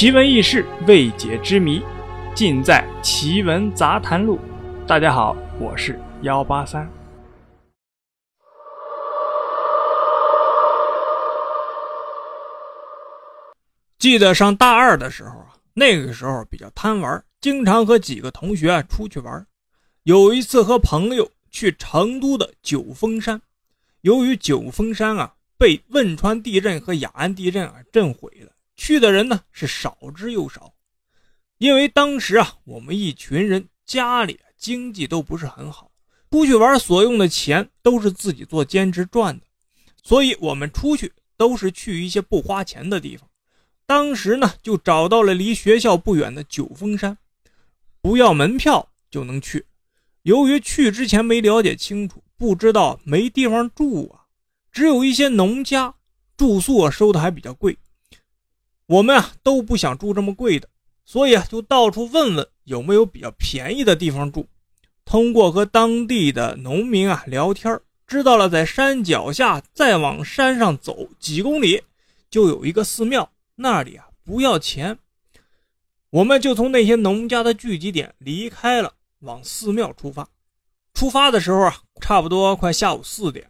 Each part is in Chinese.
奇闻异事、未解之谜，尽在《奇闻杂谈录》。大家好，我是幺八三。记得上大二的时候啊，那个时候比较贪玩，经常和几个同学啊出去玩。有一次和朋友去成都的九峰山，由于九峰山啊被汶川地震和雅安地震啊震毁了。去的人呢是少之又少，因为当时啊，我们一群人家里经济都不是很好，出去玩所用的钱都是自己做兼职赚的，所以我们出去都是去一些不花钱的地方。当时呢，就找到了离学校不远的九峰山，不要门票就能去。由于去之前没了解清楚，不知道没地方住啊，只有一些农家住宿啊收的还比较贵。我们啊都不想住这么贵的，所以啊就到处问问有没有比较便宜的地方住。通过和当地的农民啊聊天，知道了在山脚下再往山上走几公里，就有一个寺庙，那里啊不要钱。我们就从那些农家的聚集点离开了，往寺庙出发。出发的时候啊，差不多快下午四点，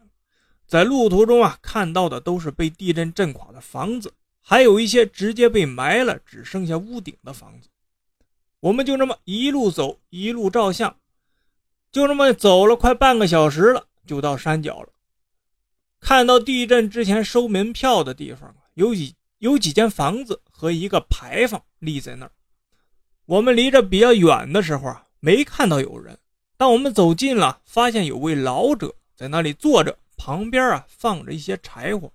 在路途中啊看到的都是被地震震垮的房子。还有一些直接被埋了，只剩下屋顶的房子。我们就这么一路走，一路照相，就这么走了快半个小时了，就到山脚了。看到地震之前收门票的地方有几有几间房子和一个牌坊立在那儿。我们离着比较远的时候啊，没看到有人。当我们走近了，发现有位老者在那里坐着，旁边啊放着一些柴火。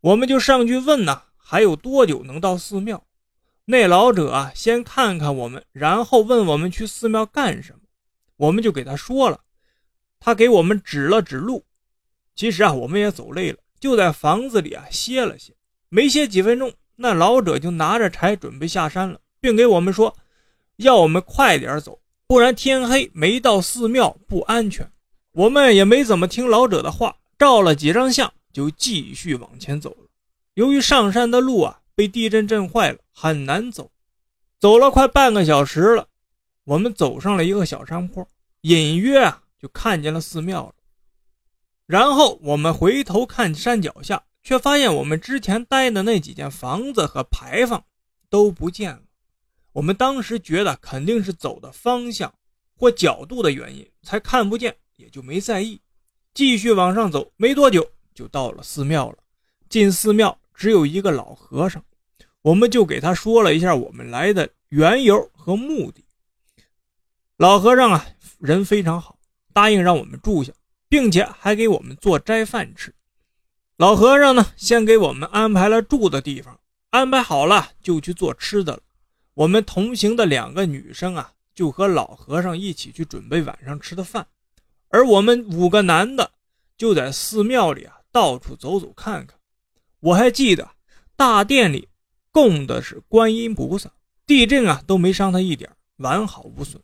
我们就上去问呐，还有多久能到寺庙？那老者啊，先看看我们，然后问我们去寺庙干什么。我们就给他说了，他给我们指了指路。其实啊，我们也走累了，就在房子里啊歇了歇。没歇几分钟，那老者就拿着柴准备下山了，并给我们说，要我们快点走，不然天黑没到寺庙不安全。我们也没怎么听老者的话，照了几张相。就继续往前走了。由于上山的路啊被地震震坏了，很难走。走了快半个小时了，我们走上了一个小山坡，隐约啊就看见了寺庙了。然后我们回头看山脚下，却发现我们之前待的那几间房子和牌坊都不见了。我们当时觉得肯定是走的方向或角度的原因才看不见，也就没在意。继续往上走，没多久。就到了寺庙了。进寺庙只有一个老和尚，我们就给他说了一下我们来的缘由和目的。老和尚啊，人非常好，答应让我们住下，并且还给我们做斋饭吃。老和尚呢，先给我们安排了住的地方，安排好了就去做吃的了。我们同行的两个女生啊，就和老和尚一起去准备晚上吃的饭，而我们五个男的就在寺庙里啊。到处走走看看，我还记得大殿里供的是观音菩萨，地震啊都没伤他一点，完好无损。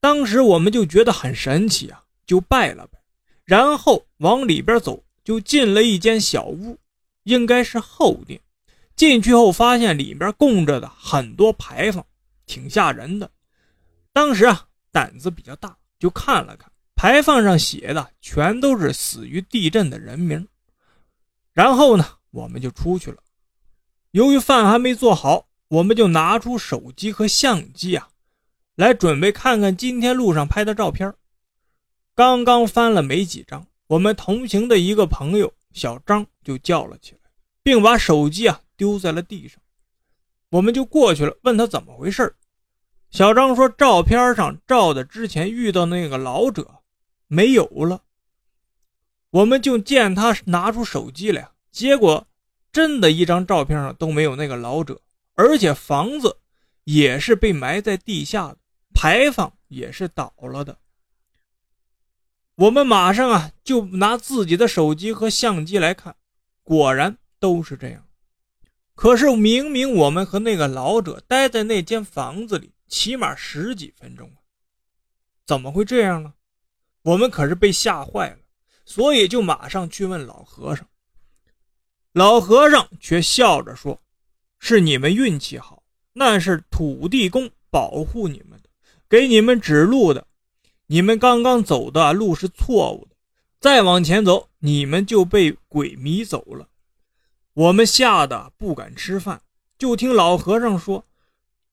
当时我们就觉得很神奇啊，就拜了拜，然后往里边走，就进了一间小屋，应该是后殿。进去后发现里边供着的很多牌坊，挺吓人的。当时啊胆子比较大，就看了看。牌坊上写的全都是死于地震的人名。然后呢，我们就出去了。由于饭还没做好，我们就拿出手机和相机啊，来准备看看今天路上拍的照片。刚刚翻了没几张，我们同行的一个朋友小张就叫了起来，并把手机啊丢在了地上。我们就过去了，问他怎么回事。小张说，照片上照的之前遇到那个老者。没有了，我们就见他拿出手机来，结果真的一张照片上都没有那个老者，而且房子也是被埋在地下的，牌坊也是倒了的。我们马上啊就拿自己的手机和相机来看，果然都是这样。可是明明我们和那个老者待在那间房子里，起码十几分钟啊，怎么会这样呢？我们可是被吓坏了，所以就马上去问老和尚。老和尚却笑着说：“是你们运气好，那是土地公保护你们的，给你们指路的。你们刚刚走的路是错误的，再往前走，你们就被鬼迷走了。我们吓得不敢吃饭，就听老和尚说，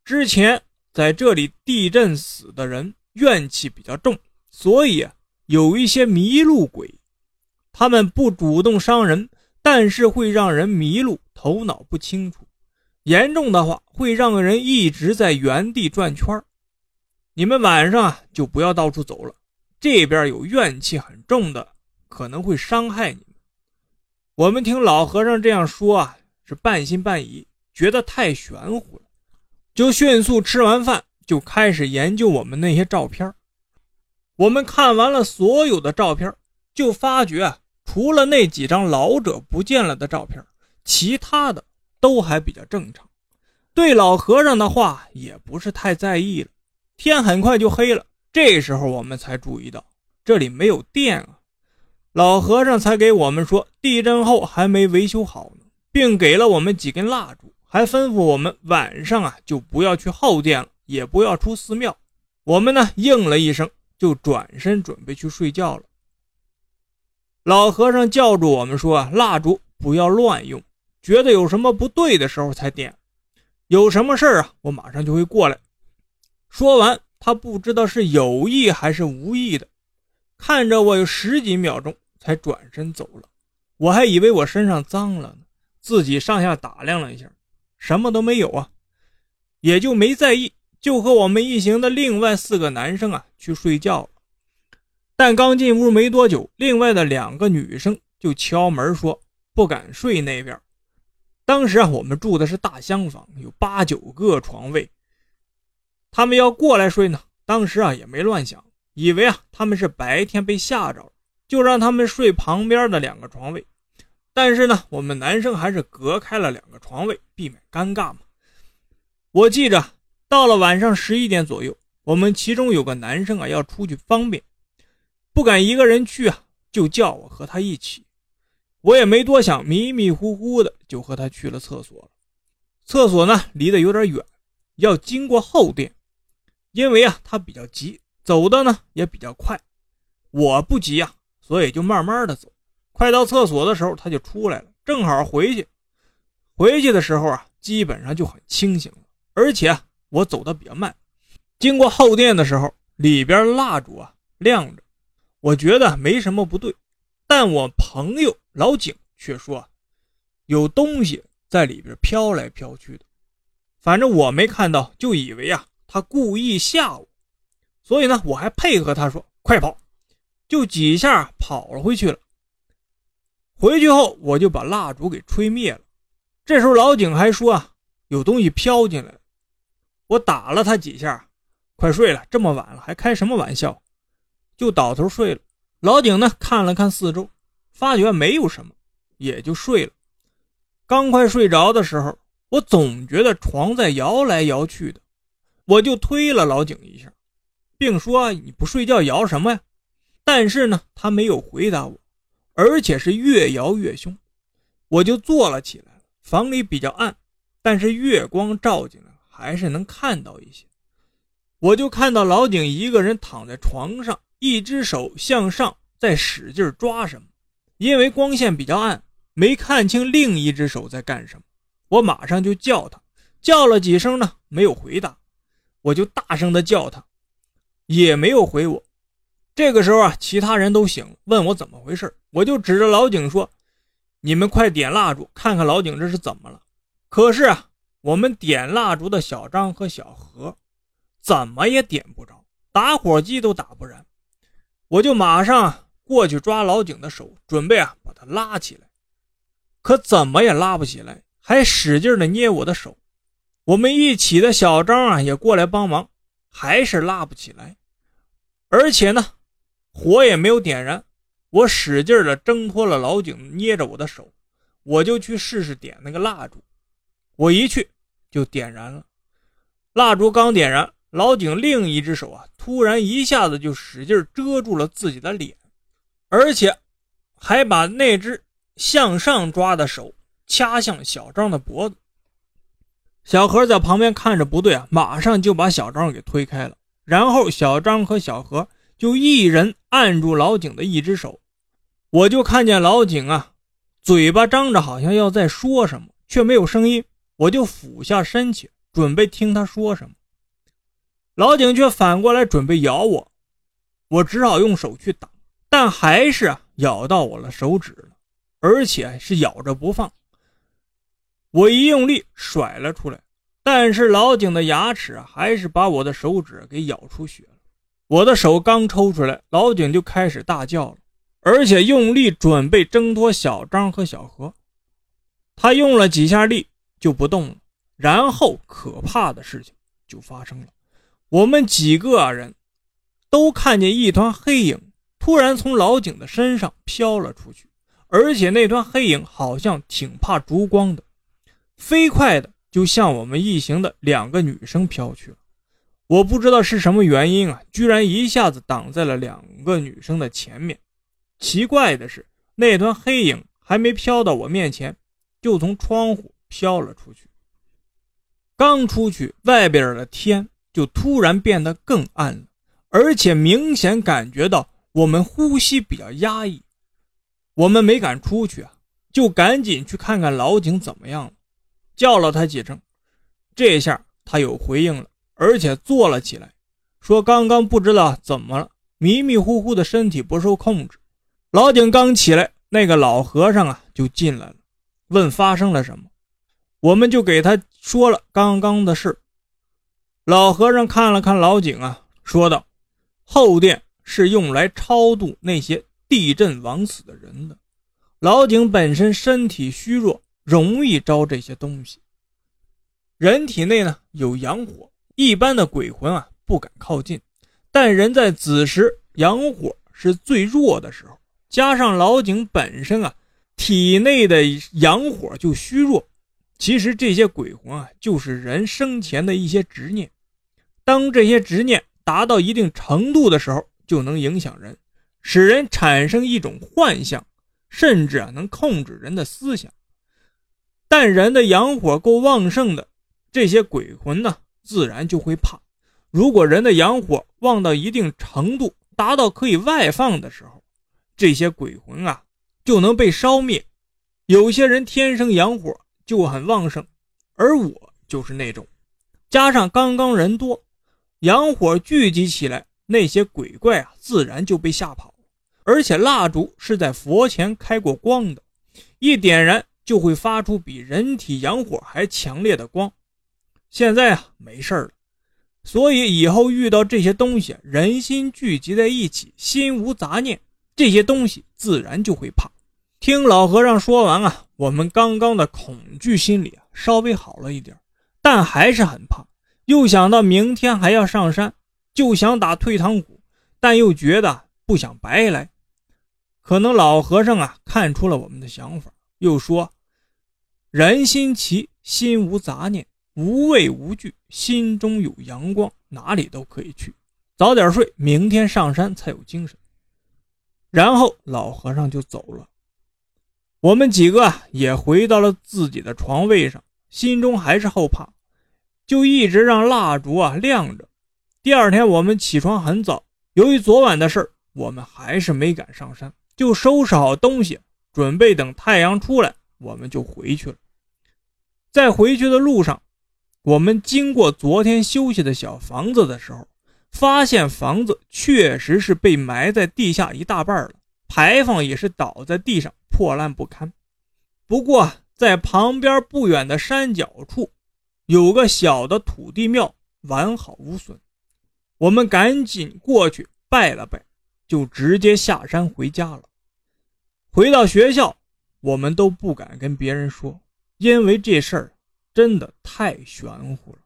之前在这里地震死的人怨气比较重，所以有一些迷路鬼，他们不主动伤人，但是会让人迷路，头脑不清楚，严重的话会让人一直在原地转圈。你们晚上啊就不要到处走了，这边有怨气很重的，可能会伤害你们。我们听老和尚这样说啊，是半信半疑，觉得太玄乎了，就迅速吃完饭就开始研究我们那些照片。我们看完了所有的照片，就发觉除了那几张老者不见了的照片，其他的都还比较正常。对老和尚的话也不是太在意了。天很快就黑了，这时候我们才注意到这里没有电啊！老和尚才给我们说，地震后还没维修好呢，并给了我们几根蜡烛，还吩咐我们晚上啊就不要去耗电了，也不要出寺庙。我们呢应了一声，就转身准备去睡觉了。老和尚叫住我们说：“啊，蜡烛不要乱用，觉得有什么不对的时候才点，有什么事啊，我马上就会过来。”说完，他不知道是有意还是无意的，看着我有十几秒钟才转身走了。我还以为我身上脏了呢，自己上下打量了一下，什么都没有啊，也就没在意，就和我们一行的另外四个男生啊去睡觉了。但刚进屋没多久，另外的两个女生就敲门说不敢睡那边。当时啊，我们住的是大厢房，有八九个床位。他们要过来睡呢，当时啊也没乱想，以为啊他们是白天被吓着了，就让他们睡旁边的两个床位。但是呢，我们男生还是隔开了两个床位，避免尴尬嘛。我记着，到了晚上十一点左右，我们其中有个男生啊要出去方便，不敢一个人去啊，就叫我和他一起。我也没多想，迷迷糊糊的就和他去了厕所了。厕所呢离得有点远，要经过后殿。因为啊，他比较急，走的呢也比较快。我不急呀，所以就慢慢的走。快到厕所的时候，他就出来了，正好回去。回去的时候啊，基本上就很清醒了。而且我走的比较慢。经过后殿的时候，里边蜡烛啊亮着，我觉得没什么不对。但我朋友老井却说，有东西在里边飘来飘去的。反正我没看到，就以为啊。他故意吓我，所以呢，我还配合他说：“快跑！”就几下跑了回去了。回去后，我就把蜡烛给吹灭了。这时候老井还说：“啊，有东西飘进来。”我打了他几下，快睡了，这么晚了还开什么玩笑？就倒头睡了。老井呢，看了看四周，发觉没有什么，也就睡了。刚快睡着的时候，我总觉得床在摇来摇去的。我就推了老井一下，并说：“你不睡觉摇什么呀？”但是呢，他没有回答我，而且是越摇越凶。我就坐了起来。房里比较暗，但是月光照进来，还是能看到一些。我就看到老井一个人躺在床上，一只手向上在使劲抓什么。因为光线比较暗，没看清另一只手在干什么。我马上就叫他，叫了几声呢，没有回答。我就大声的叫他，也没有回我。这个时候啊，其他人都醒了，问我怎么回事。我就指着老井说：“你们快点蜡烛，看看老井这是怎么了。”可是啊，我们点蜡烛的小张和小何怎么也点不着，打火机都打不燃。我就马上过去抓老井的手，准备啊把他拉起来，可怎么也拉不起来，还使劲的捏我的手。我们一起的小张啊也过来帮忙，还是拉不起来，而且呢，火也没有点燃。我使劲的挣脱了老井捏着我的手，我就去试试点那个蜡烛。我一去就点燃了，蜡烛刚点燃，老井另一只手啊突然一下子就使劲遮住了自己的脸，而且还把那只向上抓的手掐向小张的脖子。小何在旁边看着不对啊，马上就把小张给推开了。然后小张和小何就一人按住老井的一只手，我就看见老井啊，嘴巴张着，好像要在说什么，却没有声音。我就俯下身去，准备听他说什么。老井却反过来准备咬我，我只好用手去挡，但还是咬到我的手指了，而且是咬着不放。我一用力甩了出来，但是老井的牙齿还是把我的手指给咬出血了。我的手刚抽出来，老井就开始大叫了，而且用力准备挣脱小张和小何。他用了几下力就不动了，然后可怕的事情就发生了。我们几个人都看见一团黑影突然从老井的身上飘了出去，而且那团黑影好像挺怕烛光的。飞快的就向我们一行的两个女生飘去了，我不知道是什么原因啊，居然一下子挡在了两个女生的前面。奇怪的是，那团黑影还没飘到我面前，就从窗户飘了出去。刚出去，外边的天就突然变得更暗了，而且明显感觉到我们呼吸比较压抑。我们没敢出去啊，就赶紧去看看老井怎么样了。叫了他几声，这下他有回应了，而且坐了起来，说：“刚刚不知道怎么了，迷迷糊糊的身体不受控制。”老井刚起来，那个老和尚啊就进来了，问发生了什么，我们就给他说了刚刚的事。老和尚看了看老井啊，说道：“后殿是用来超度那些地震枉死的人的。老井本身身体虚弱。”容易招这些东西。人体内呢有阳火，一般的鬼魂啊不敢靠近。但人在子时阳火是最弱的时候，加上老井本身啊体内的阳火就虚弱，其实这些鬼魂啊就是人生前的一些执念。当这些执念达到一定程度的时候，就能影响人，使人产生一种幻象，甚至啊能控制人的思想。但人的阳火够旺盛的，这些鬼魂呢，自然就会怕。如果人的阳火旺到一定程度，达到可以外放的时候，这些鬼魂啊，就能被烧灭。有些人天生阳火就很旺盛，而我就是那种。加上刚刚人多，阳火聚集起来，那些鬼怪啊，自然就被吓跑。而且蜡烛是在佛前开过光的，一点燃。就会发出比人体阳火还强烈的光。现在啊，没事了，所以以后遇到这些东西，人心聚集在一起，心无杂念，这些东西自然就会怕。听老和尚说完啊，我们刚刚的恐惧心理啊稍微好了一点，但还是很怕。又想到明天还要上山，就想打退堂鼓，但又觉得不想白来。可能老和尚啊看出了我们的想法，又说。人心齐，心无杂念，无畏无惧，心中有阳光，哪里都可以去。早点睡，明天上山才有精神。然后老和尚就走了，我们几个也回到了自己的床位上，心中还是后怕，就一直让蜡烛啊亮着。第二天我们起床很早，由于昨晚的事儿，我们还是没敢上山，就收拾好东西，准备等太阳出来，我们就回去了。在回去的路上，我们经过昨天休息的小房子的时候，发现房子确实是被埋在地下一大半了，牌坊也是倒在地上破烂不堪。不过，在旁边不远的山脚处，有个小的土地庙，完好无损。我们赶紧过去拜了拜，就直接下山回家了。回到学校，我们都不敢跟别人说。因为这事儿真的太玄乎了。